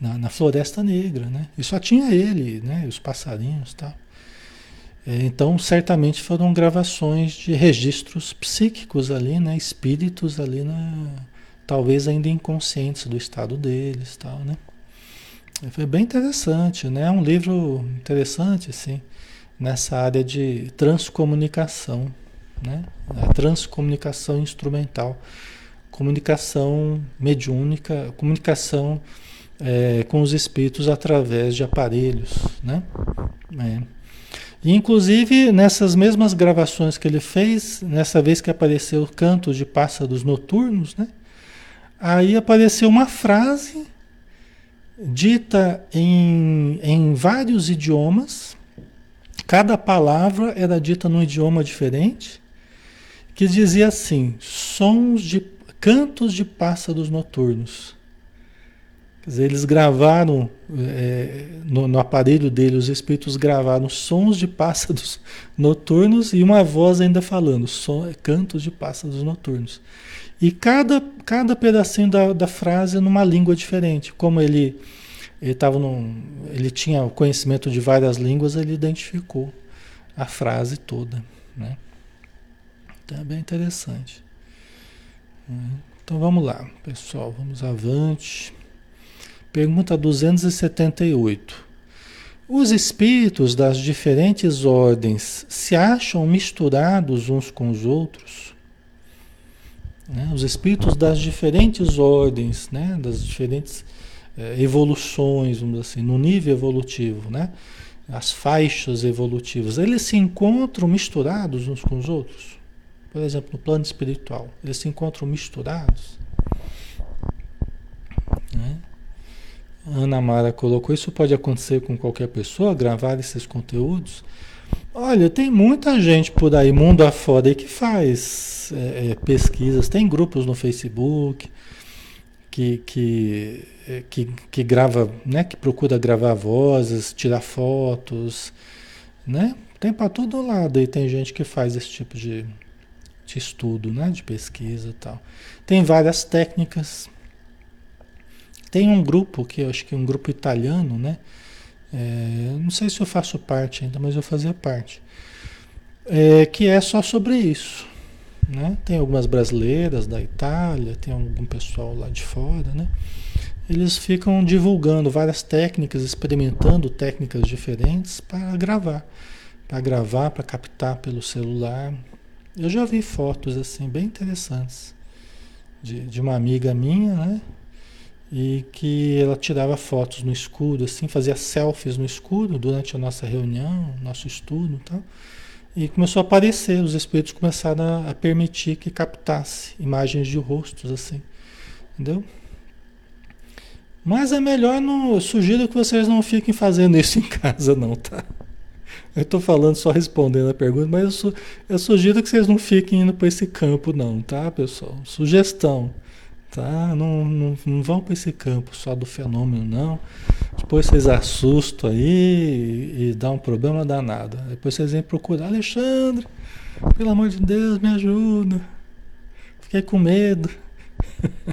na, na Floresta Negra, né? E só tinha ele, né? Os passarinhos tal. É, então, certamente foram gravações de registros psíquicos ali, né? Espíritos ali, na, talvez ainda inconscientes do estado deles, tal, né? Foi bem interessante, né? É um livro interessante, sim, nessa área de transcomunicação, né? A transcomunicação instrumental, comunicação mediúnica, comunicação é, com os espíritos através de aparelhos, né? É. E, inclusive, nessas mesmas gravações que ele fez, nessa vez que apareceu cantos de pássaros noturnos, né? Aí apareceu uma frase dita em, em vários idiomas, cada palavra era dita num idioma diferente, que dizia assim: sons de cantos de pássaros noturnos. Quer dizer, eles gravaram é, no, no, aparelho dele, os espíritos gravaram sons de pássaros noturnos e uma voz ainda falando, som, cantos de pássaros noturnos. E cada, cada pedacinho da, da frase numa língua diferente. Como ele, ele, tava num, ele tinha o conhecimento de várias línguas, ele identificou a frase toda. Né? Então é bem interessante. Então vamos lá, pessoal, vamos avante. Pergunta 278. Os espíritos das diferentes ordens se acham misturados uns com os outros? Né? Os espíritos das diferentes ordens, né? das diferentes eh, evoluções, vamos dizer assim, no nível evolutivo, né? as faixas evolutivas, eles se encontram misturados uns com os outros? Por exemplo, no plano espiritual, eles se encontram misturados? Né? Ana Mara colocou, isso pode acontecer com qualquer pessoa, gravar esses conteúdos? Olha, tem muita gente por aí, mundo afora, aí, que faz é, é, pesquisas, tem grupos no Facebook que, que, é, que, que grava, né, que procura gravar vozes, tirar fotos, né? Tem para todo lado aí, tem gente que faz esse tipo de, de estudo, né, de pesquisa e tal. Tem várias técnicas. Tem um grupo que eu acho que é um grupo italiano, né? É, não sei se eu faço parte ainda, mas eu fazia parte. É, que é só sobre isso. Né? Tem algumas brasileiras da Itália, tem algum pessoal lá de fora, né? Eles ficam divulgando várias técnicas, experimentando técnicas diferentes para gravar. Para gravar, para captar pelo celular. Eu já vi fotos assim, bem interessantes. De, de uma amiga minha, né? E que ela tirava fotos no escuro, assim, fazia selfies no escuro durante a nossa reunião, nosso estudo e tal. E começou a aparecer, os espíritos começaram a, a permitir que captasse imagens de rostos, assim. Entendeu? Mas é melhor não. Eu sugiro que vocês não fiquem fazendo isso em casa, não, tá? Eu estou falando só respondendo a pergunta, mas eu, su, eu sugiro que vocês não fiquem indo para esse campo, não, tá, pessoal? Sugestão. Tá? Não, não, não vão para esse campo só do fenômeno, não. Depois vocês assustam aí e, dá um problema danado. Depois vocês vêm procurar, Alexandre, pelo amor de Deus, me ajuda. Fiquei com medo.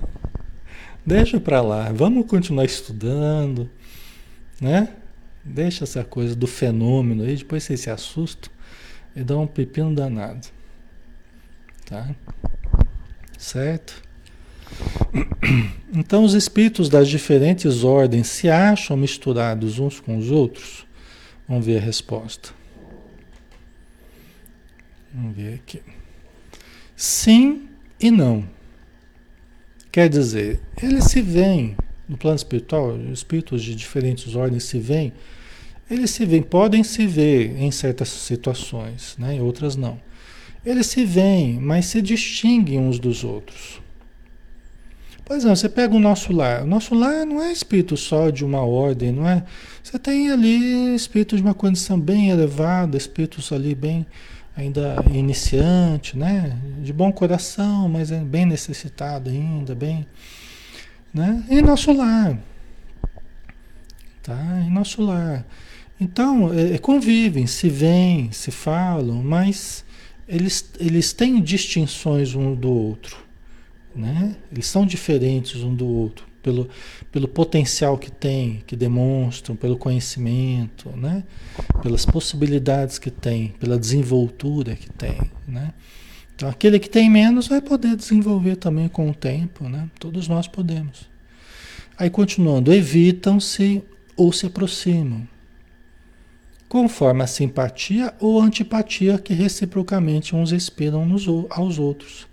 Deixa para lá, vamos continuar estudando, né? Deixa essa coisa do fenômeno aí, depois vocês se assustam e dão um pepino danado. Tá? Certo? Então, os espíritos das diferentes ordens se acham misturados uns com os outros? Vamos ver a resposta. Vamos ver aqui. Sim e não. Quer dizer, eles se veem no plano espiritual, espíritos de diferentes ordens se veem, eles se veem, podem se ver em certas situações, né? em outras não. Eles se veem, mas se distinguem uns dos outros. Pois é, você pega o nosso lar. O nosso lar não é espírito só de uma ordem, não é? Você tem ali espíritos de uma condição bem elevada, espíritos ali bem ainda iniciante, né? De bom coração, mas é bem necessitado ainda, bem, né? Em nosso lar, tá? Em nosso lar. Então, é, convivem, se veem, se falam, mas eles, eles têm distinções um do outro. Né? Eles são diferentes um do outro, pelo, pelo potencial que têm, que demonstram, pelo conhecimento, né? pelas possibilidades que têm, pela desenvoltura que têm. Né? Então, aquele que tem menos vai poder desenvolver também com o tempo, né? todos nós podemos. Aí, continuando, evitam-se ou se aproximam, conforme a simpatia ou antipatia que reciprocamente uns inspiram nos, aos outros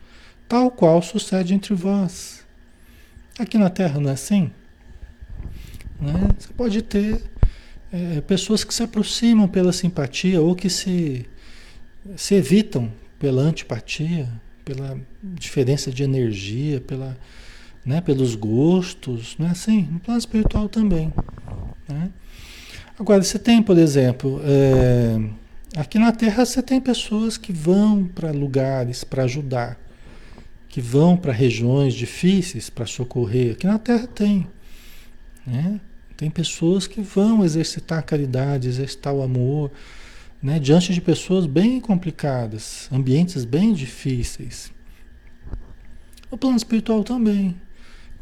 tal qual sucede entre vós. Aqui na Terra não é assim? Né? Você pode ter é, pessoas que se aproximam pela simpatia ou que se, se evitam pela antipatia, pela diferença de energia, pela, né, pelos gostos, não é assim? No plano espiritual também. Né? Agora, você tem, por exemplo, é, aqui na Terra você tem pessoas que vão para lugares para ajudar que vão para regiões difíceis para socorrer. Aqui na Terra tem. Né? Tem pessoas que vão exercitar a caridade, exercitar o amor, né? diante de pessoas bem complicadas, ambientes bem difíceis. O plano espiritual também.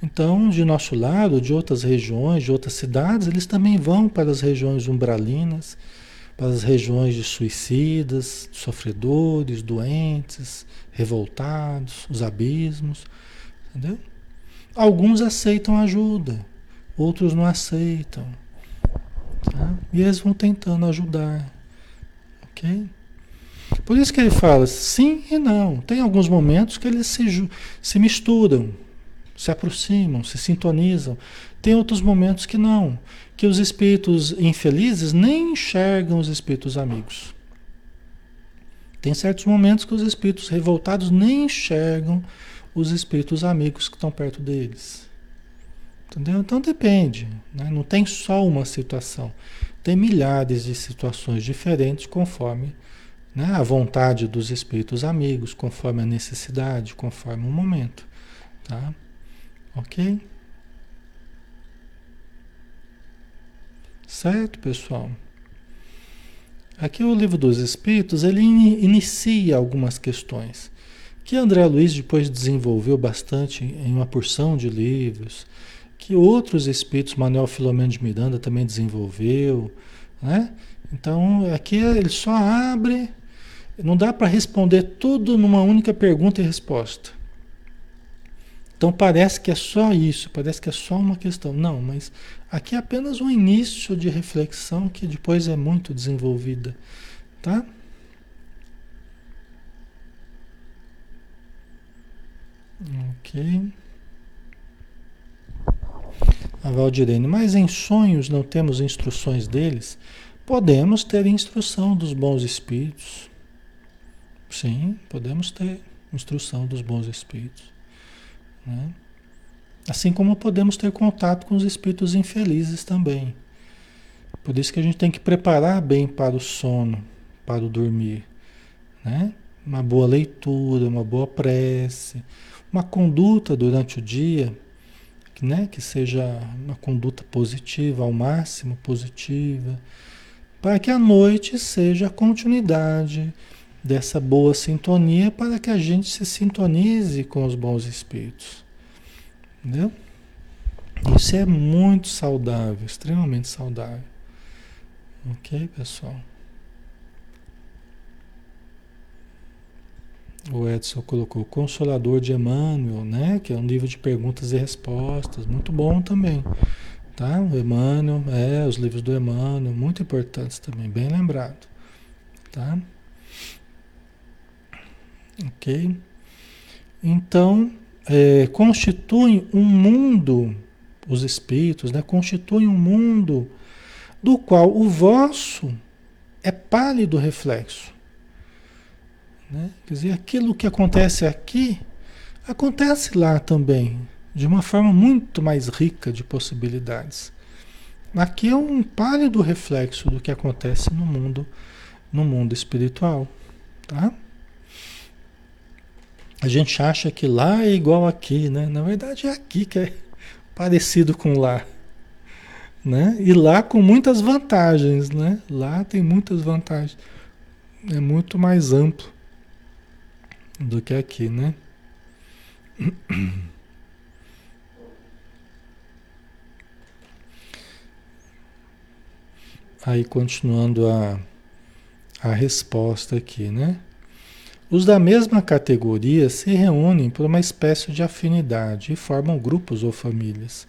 Então, de nosso lado, de outras regiões, de outras cidades, eles também vão para as regiões umbralinas, para as regiões de suicidas, sofredores, doentes, revoltados, os abismos, entendeu? Alguns aceitam ajuda, outros não aceitam. Tá? E eles vão tentando ajudar. Ok? Por isso que ele fala sim e não. Tem alguns momentos que eles se, se misturam. se aproximam, se sintonizam. Tem outros momentos que não, que os espíritos infelizes nem enxergam os espíritos amigos. Tem certos momentos que os espíritos revoltados nem enxergam os espíritos amigos que estão perto deles. Entendeu? Então depende, né? não tem só uma situação. Tem milhares de situações diferentes conforme né, a vontade dos espíritos amigos, conforme a necessidade, conforme o momento. Tá? Ok? Certo, pessoal? Aqui o livro dos Espíritos, ele inicia algumas questões que André Luiz depois desenvolveu bastante em uma porção de livros, que outros espíritos, Manuel Filomeno de Miranda também desenvolveu, né? Então, aqui ele só abre, não dá para responder tudo numa única pergunta e resposta. Então parece que é só isso, parece que é só uma questão. Não, mas aqui é apenas um início de reflexão que depois é muito desenvolvida, tá? Ok. A Valdirene, mas em sonhos não temos instruções deles? Podemos ter instrução dos bons espíritos. Sim, podemos ter instrução dos bons espíritos. Né? Assim como podemos ter contato com os espíritos infelizes também. Por isso que a gente tem que preparar bem para o sono, para o dormir. Né? Uma boa leitura, uma boa prece, uma conduta durante o dia, né? que seja uma conduta positiva, ao máximo positiva, para que a noite seja a continuidade dessa boa sintonia para que a gente se sintonize com os bons espíritos. Entendeu? Isso é muito saudável, extremamente saudável. Ok, pessoal? O Edson colocou Consolador de Emmanuel, né? Que é um livro de perguntas e respostas, muito bom também. Tá? O Emmanuel, é, os livros do Emmanuel, muito importantes também, bem lembrado. Tá? Ok? Então, é, constituem um mundo, os espíritos, né, constituem um mundo do qual o vosso é pálido reflexo. Né? Quer dizer, aquilo que acontece aqui, acontece lá também, de uma forma muito mais rica de possibilidades. Aqui é um pálido reflexo do que acontece no mundo, no mundo espiritual, tá? A gente acha que lá é igual aqui, né? Na verdade é aqui que é parecido com lá. Né? E lá com muitas vantagens, né? Lá tem muitas vantagens. É muito mais amplo do que aqui, né? Aí continuando a, a resposta aqui, né? Os da mesma categoria se reúnem por uma espécie de afinidade e formam grupos ou famílias,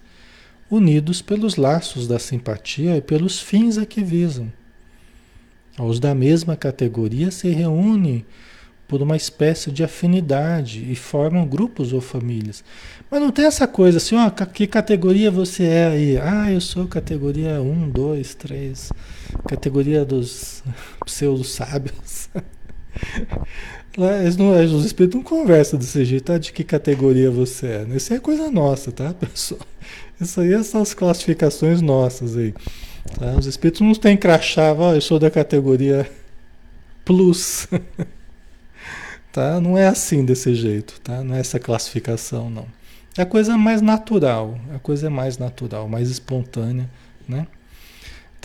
unidos pelos laços da simpatia e pelos fins a que visam. Os da mesma categoria se reúnem por uma espécie de afinidade e formam grupos ou famílias. Mas não tem essa coisa assim, ó, que categoria você é aí? Ah, eu sou categoria 1, 2, 3, categoria dos pseudo-sábios. Eles não, os espíritos não conversam desse jeito, tá? De que categoria você é. Isso é coisa nossa, tá, pessoal? Isso aí são as classificações nossas aí. Tá? Os espíritos não têm crachá, ó, eu sou da categoria plus. tá? Não é assim desse jeito, tá? Não é essa classificação, não. É a coisa mais natural, a coisa é mais natural, mais espontânea, né?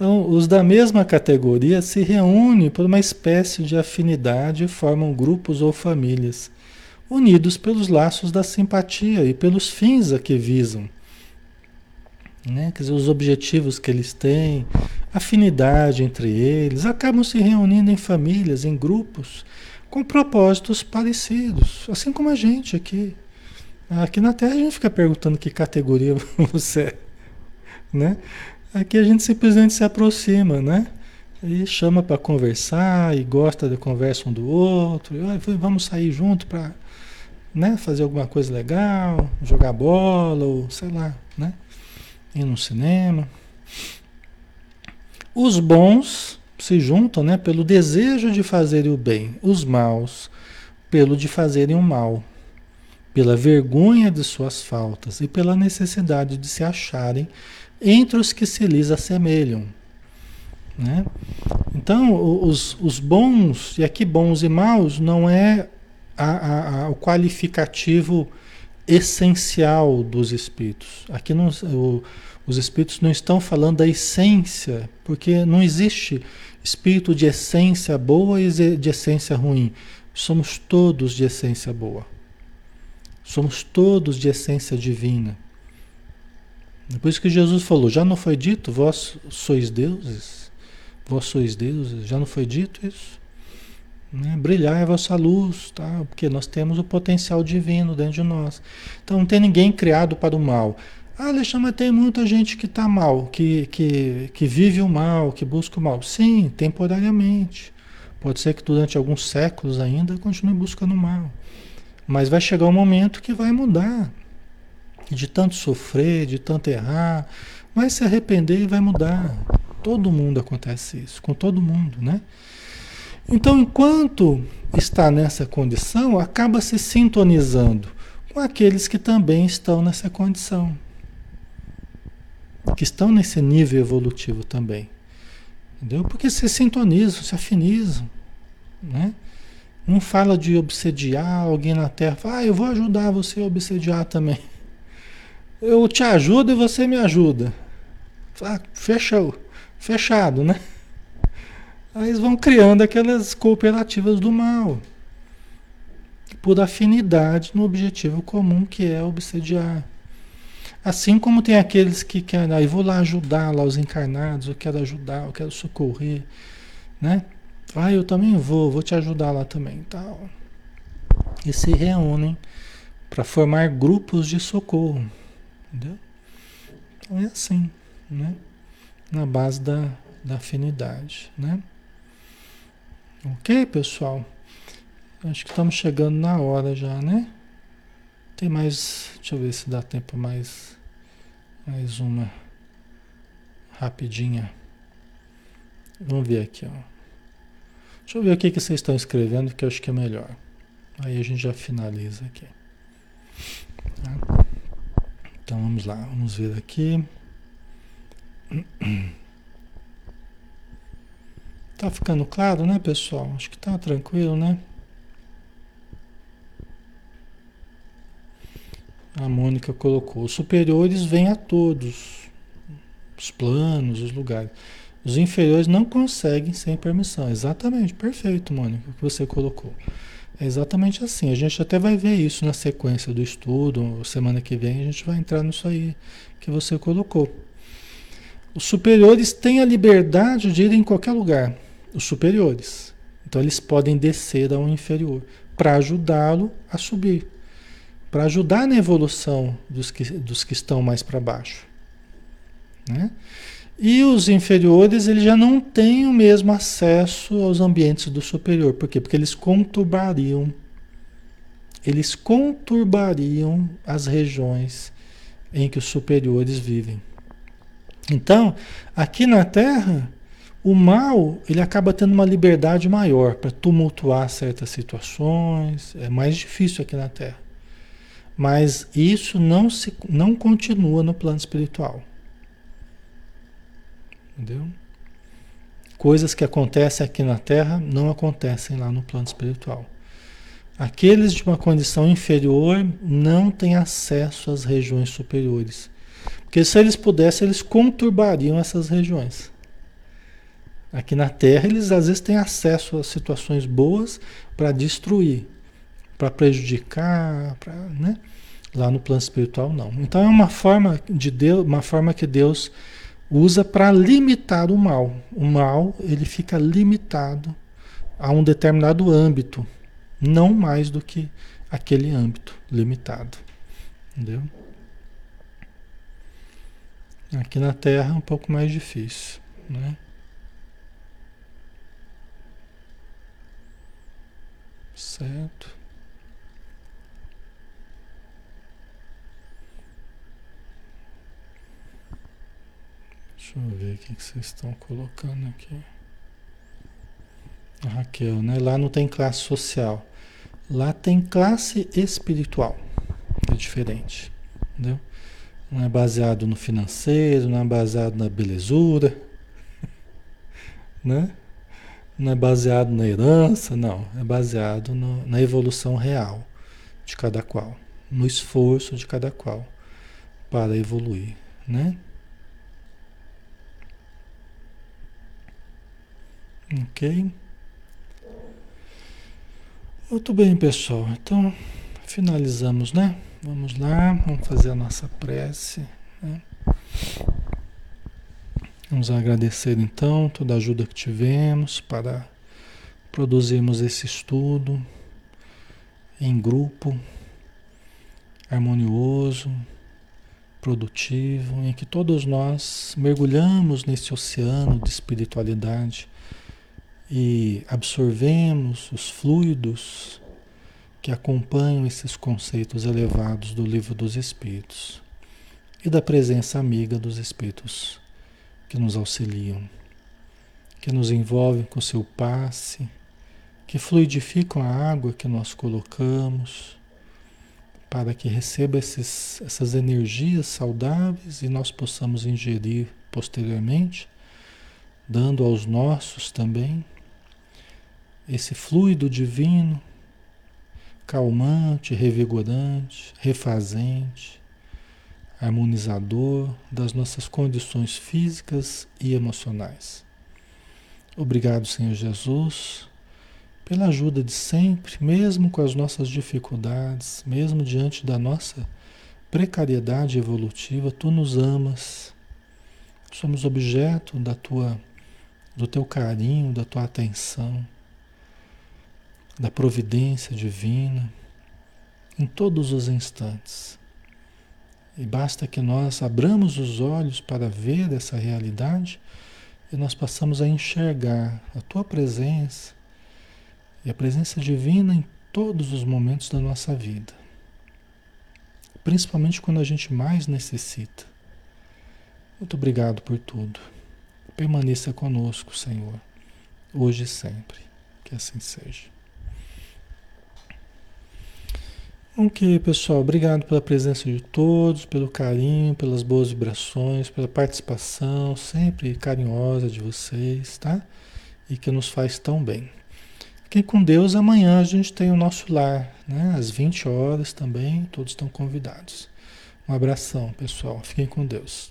Então, os da mesma categoria se reúnem por uma espécie de afinidade e formam grupos ou famílias, unidos pelos laços da simpatia e pelos fins a que visam. Né? Quer dizer, os objetivos que eles têm, afinidade entre eles, acabam se reunindo em famílias, em grupos, com propósitos parecidos, assim como a gente aqui. Aqui na Terra a gente fica perguntando que categoria você é, né? Aqui a gente simplesmente se aproxima, né? E chama para conversar e gosta da conversa um do outro. E, vamos sair junto para né, fazer alguma coisa legal, jogar bola ou sei lá, né, ir no cinema. Os bons se juntam, né, pelo desejo de fazerem o bem, os maus pelo de fazerem o mal, pela vergonha de suas faltas e pela necessidade de se acharem entre os que se lhes assemelham. Né? Então, os, os bons, e aqui bons e maus, não é a, a, a, o qualificativo essencial dos espíritos. Aqui não, o, os espíritos não estão falando da essência, porque não existe espírito de essência boa e de essência ruim. Somos todos de essência boa. Somos todos de essência divina. Por isso que Jesus falou: já não foi dito, vós sois deuses? Vós sois deuses? Já não foi dito isso? Né? Brilhar é vossa luz, tá? porque nós temos o potencial divino dentro de nós. Então não tem ninguém criado para o mal. Ah, Alexandre, tem muita gente que está mal, que, que, que vive o mal, que busca o mal. Sim, temporariamente. Pode ser que durante alguns séculos ainda continue buscando o mal. Mas vai chegar um momento que vai mudar. De tanto sofrer, de tanto errar, vai se arrepender e vai mudar. Todo mundo acontece isso, com todo mundo, né? Então, enquanto está nessa condição, acaba se sintonizando com aqueles que também estão nessa condição, que estão nesse nível evolutivo também. Entendeu? Porque se sintonizam, se afinizam. Né? Não fala de obsediar alguém na Terra. Fala, ah, eu vou ajudar você a obsediar também. Eu te ajudo e você me ajuda. Fala, fechou. Fechado, né? Aí eles vão criando aquelas cooperativas do mal. Por afinidade no objetivo comum que é obsediar. Assim como tem aqueles que querem, ah, eu vou lá ajudar lá os encarnados, eu quero ajudar, eu quero socorrer, né? Ah, eu também vou, vou te ajudar lá também, tal. E se reúnem para formar grupos de socorro, entendeu? Então é assim, né? Na base da, da afinidade, né? Ok, pessoal? Acho que estamos chegando na hora já, né? Tem mais. Deixa eu ver se dá tempo mais. Mais uma. Rapidinha. Vamos ver aqui, ó. Deixa eu ver o que, vocês estão escrevendo, que eu acho que é melhor. Aí a gente já finaliza aqui. Tá? Então vamos lá, vamos ver aqui. Tá ficando claro, né, pessoal? Acho que tá tranquilo, né? A Mônica colocou: os superiores vêm a todos, os planos, os lugares. Os inferiores não conseguem sem permissão. Exatamente, perfeito, Mônica, o que você colocou. É exatamente assim. A gente até vai ver isso na sequência do estudo. Semana que vem a gente vai entrar nisso aí que você colocou. Os superiores têm a liberdade de ir em qualquer lugar. Os superiores. Então eles podem descer ao inferior para ajudá-lo a subir para ajudar na evolução dos que, dos que estão mais para baixo. Né? E os inferiores eles já não têm o mesmo acesso aos ambientes do superior. Por quê? Porque eles conturbariam, eles conturbariam as regiões em que os superiores vivem. Então, aqui na Terra, o mal ele acaba tendo uma liberdade maior para tumultuar certas situações. É mais difícil aqui na Terra. Mas isso não, se, não continua no plano espiritual. Entendeu? Coisas que acontecem aqui na Terra não acontecem lá no plano espiritual. Aqueles de uma condição inferior não têm acesso às regiões superiores. Porque se eles pudessem, eles conturbariam essas regiões. Aqui na Terra, eles às vezes têm acesso a situações boas para destruir, para prejudicar, para, né? Lá no plano espiritual não. Então é uma forma de Deus, uma forma que Deus usa para limitar o mal. O mal, ele fica limitado a um determinado âmbito, não mais do que aquele âmbito limitado. Entendeu? Aqui na Terra é um pouco mais difícil, né? Certo. Deixa eu ver o que vocês estão colocando aqui. Raquel, né? Lá não tem classe social. Lá tem classe espiritual. É diferente. Entendeu? Não é baseado no financeiro, não é baseado na belezura, né? Não é baseado na herança, não. É baseado no, na evolução real de cada qual, no esforço de cada qual para evoluir, né? Ok? Muito bem, pessoal. Então, finalizamos, né? Vamos lá, vamos fazer a nossa prece. Né? Vamos agradecer então toda a ajuda que tivemos para produzirmos esse estudo em grupo, harmonioso, produtivo, em que todos nós mergulhamos nesse oceano de espiritualidade e absorvemos os fluidos que acompanham esses conceitos elevados do Livro dos Espíritos e da presença amiga dos Espíritos que nos auxiliam, que nos envolvem com seu passe, que fluidificam a água que nós colocamos, para que receba esses, essas energias saudáveis e nós possamos ingerir posteriormente, dando aos nossos também esse fluido divino calmante, revigorante, refazente, harmonizador das nossas condições físicas e emocionais. Obrigado, Senhor Jesus, pela ajuda de sempre, mesmo com as nossas dificuldades, mesmo diante da nossa precariedade evolutiva, tu nos amas. Somos objeto da tua do teu carinho, da tua atenção da providência divina em todos os instantes. E basta que nós abramos os olhos para ver essa realidade e nós passamos a enxergar a tua presença e a presença divina em todos os momentos da nossa vida. Principalmente quando a gente mais necessita. Muito obrigado por tudo. Permaneça conosco, Senhor, hoje e sempre. Que assim seja. Ok, pessoal, obrigado pela presença de todos, pelo carinho, pelas boas vibrações, pela participação sempre carinhosa de vocês, tá? E que nos faz tão bem. Fiquem com Deus, amanhã a gente tem o nosso lar, né? Às 20 horas também, todos estão convidados. Um abração, pessoal. Fiquem com Deus.